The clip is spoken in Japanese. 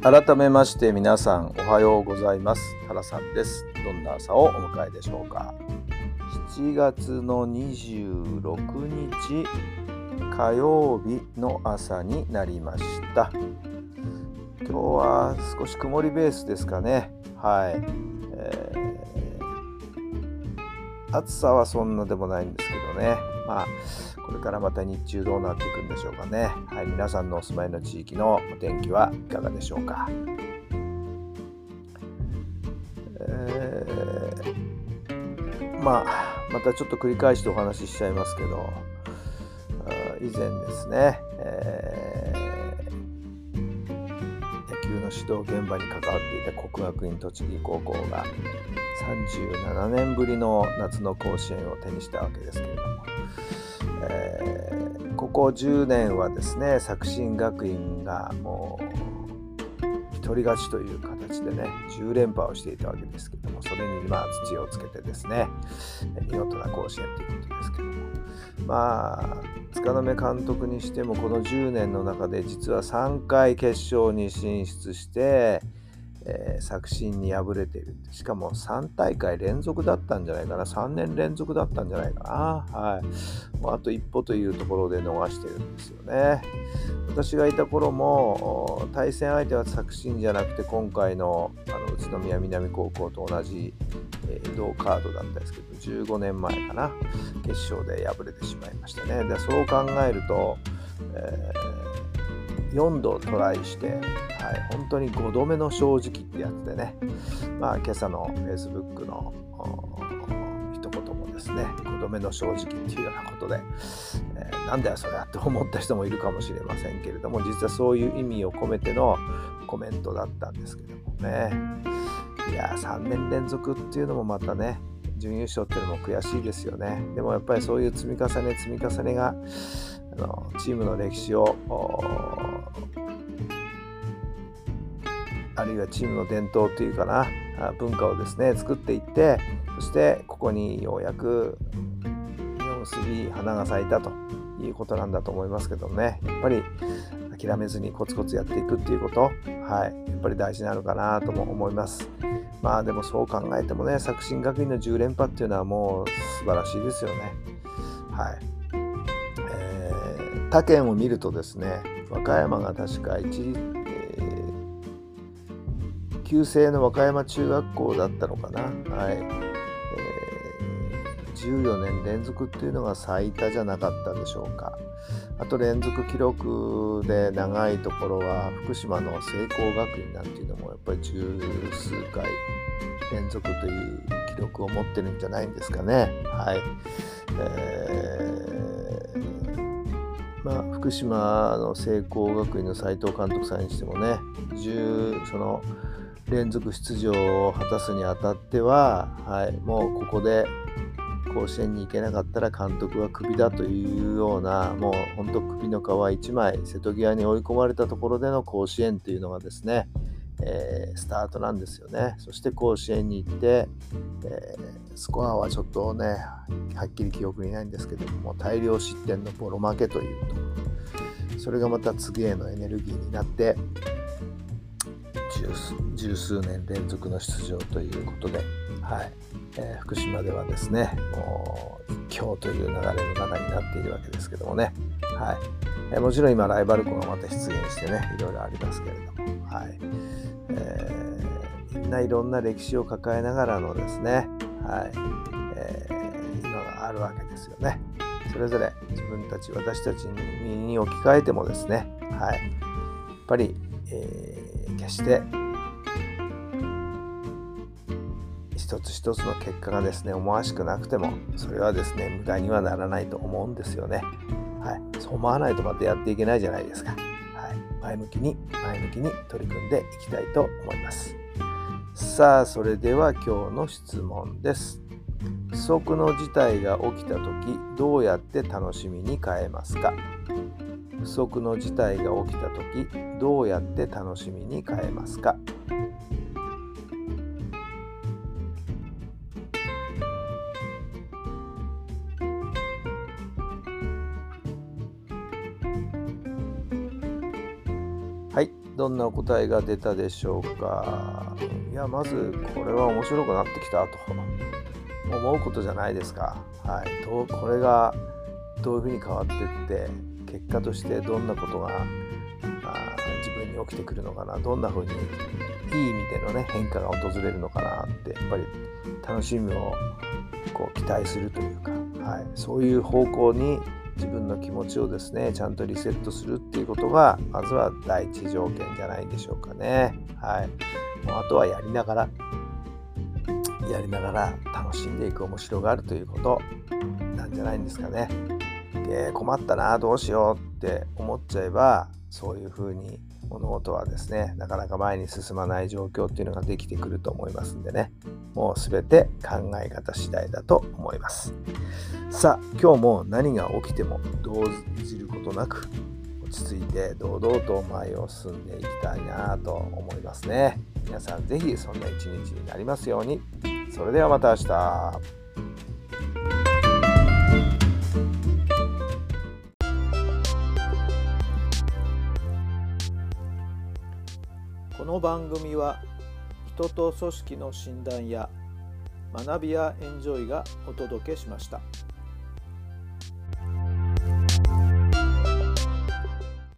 改めまして皆さんおはようございます。原さんです。どんな朝をお迎えでしょうか。7月の26日火曜日の朝になりました。今日は少し曇りベースですかね。はい、えー、暑さはそんなでもないんですけどね。まあこれからまた日中どうなっていくんでしょうかね。はい、皆さんのお住まいの地域のお天気はいかがでしょうか。えー、まあまたちょっと繰り返してお話ししちゃいますけど以前ですね、え指導現場に関わっていた国学院栃木高校が37年ぶりの夏の甲子園を手にしたわけですけれどもえー、ここ10年はですね作新学院がもう取り勝ちという形でね10連覇をしていたわけですけどもそれにまあ土をつけてですね見事な甲子園ということですけども。まあ塚目監督にしてもこの10年の中で実は3回決勝に進出してえー、作新に敗れている。しかも3大会連続だったんじゃないかな。3年連続だったんじゃないかな。はい。もうあと一歩というところで逃してるんですよね。私がいた頃も対戦相手は作新じゃなくて今回のあの宇都宮南高校と同じ、えー、同カードだったんですけど15年前かな。決勝で敗れてしまいましたね。でそう考えると、えー、4度トライしてはい、本当に5度目の正直ってやつでね、まあ、今朝の Facebook の一言もですね、5度目の正直っていうようなことで、えー、なんだよそれはって思った人もいるかもしれませんけれども、実はそういう意味を込めてのコメントだったんですけどもね。いや3年連続っていうのもまたね、準優勝っていうのも悔しいですよね。でもやっぱりそういう積み重ね積み重ねがのチームの歴史をあるいはチームの伝統というかな文化をですね作っていってそしてここにようやく実を結び花が咲いたということなんだと思いますけどねやっぱり諦めずにコツコツやっていくっていうこと、はい、やっぱり大事なのかなとも思います。まあでもそう考えてもね作新学院の10連覇っていうのはもう素晴らしいですよね。はい。他県を見るとですね和歌山が確か1旧制の和歌山中学校だったのかな。はいえー、14年連続っていうのが最多じゃなかったでしょうか。あと連続記録で長いところは福島の聖光学院なんていうのもやっぱり十数回連続という記録を持ってるんじゃないんですかね。はい。えー、まあ、福島の聖光学院の斎藤監督さんにしてもね10、その連続出場を果たすにあたっては、はい、もうここで甲子園に行けなかったら監督はクビだというようなもう本当首の皮一枚瀬戸際に追い込まれたところでの甲子園というのがですね、えー、スタートなんですよね。そして甲子園に行って、えー、スコアはちょっとねはっきり記憶にないんですけども大量失点のボロ負けというとそれがまた次へのエネルギーになって十数年連続の出場ということで、はい。えー、福島ではですねもう一強という流れの中になっているわけですけどもね、はい。えー、もちろん今ライバル校がまた出現してねいろいろありますけれども、ないろんな歴史を抱えながらのですね、はいえー、今があるわけですよね。それぞれ自分たち私たちに置き換えてもですね、はい、やっぱり、えー、決して一つ一つの結果がですね思わしくなくてもそれはですね無駄にはならないと思うんですよね。はい、そう思わないとまたやっていけないじゃないですか。はい、前向きに前向きに取り組んでいきたいと思います。さあそれでは今日の質問です。不測の事態が起きた時どうやって楽しみに変えますか？不測の事態が起きた時どうやって楽しみに変えますか？はい、どんな答えが出たでしょうか？や、まずこれは面白くなってきたと。思うことじゃないですか。はい、これがどういうふうに変わっていって結果としてどんなことがあ自分に起きてくるのかな。どんなふうにいい意味でのね変化が訪れるのかなってやっぱり楽しみをこう期待するというか、はい、そういう方向に自分の気持ちをですねちゃんとリセットするっていうことがまずは第一条件じゃないでしょうかね。はい、もうあとはやりながらやりながら楽しんでいく面白があるということなんじゃないんですかね。で困ったなどうしようって思っちゃえばそういうふうに物事はですねなかなか前に進まない状況っていうのができてくると思いますんでね。もう全て考え方次第だと思います。さあ今日も何が起きても動じることなく落ち着いて堂々と前を進んでいきたいなと思いますね。皆さん是非そんな一日になりますように。それではまた明日。この番組は人と組織の診断や学びやエンジョイがお届けしました。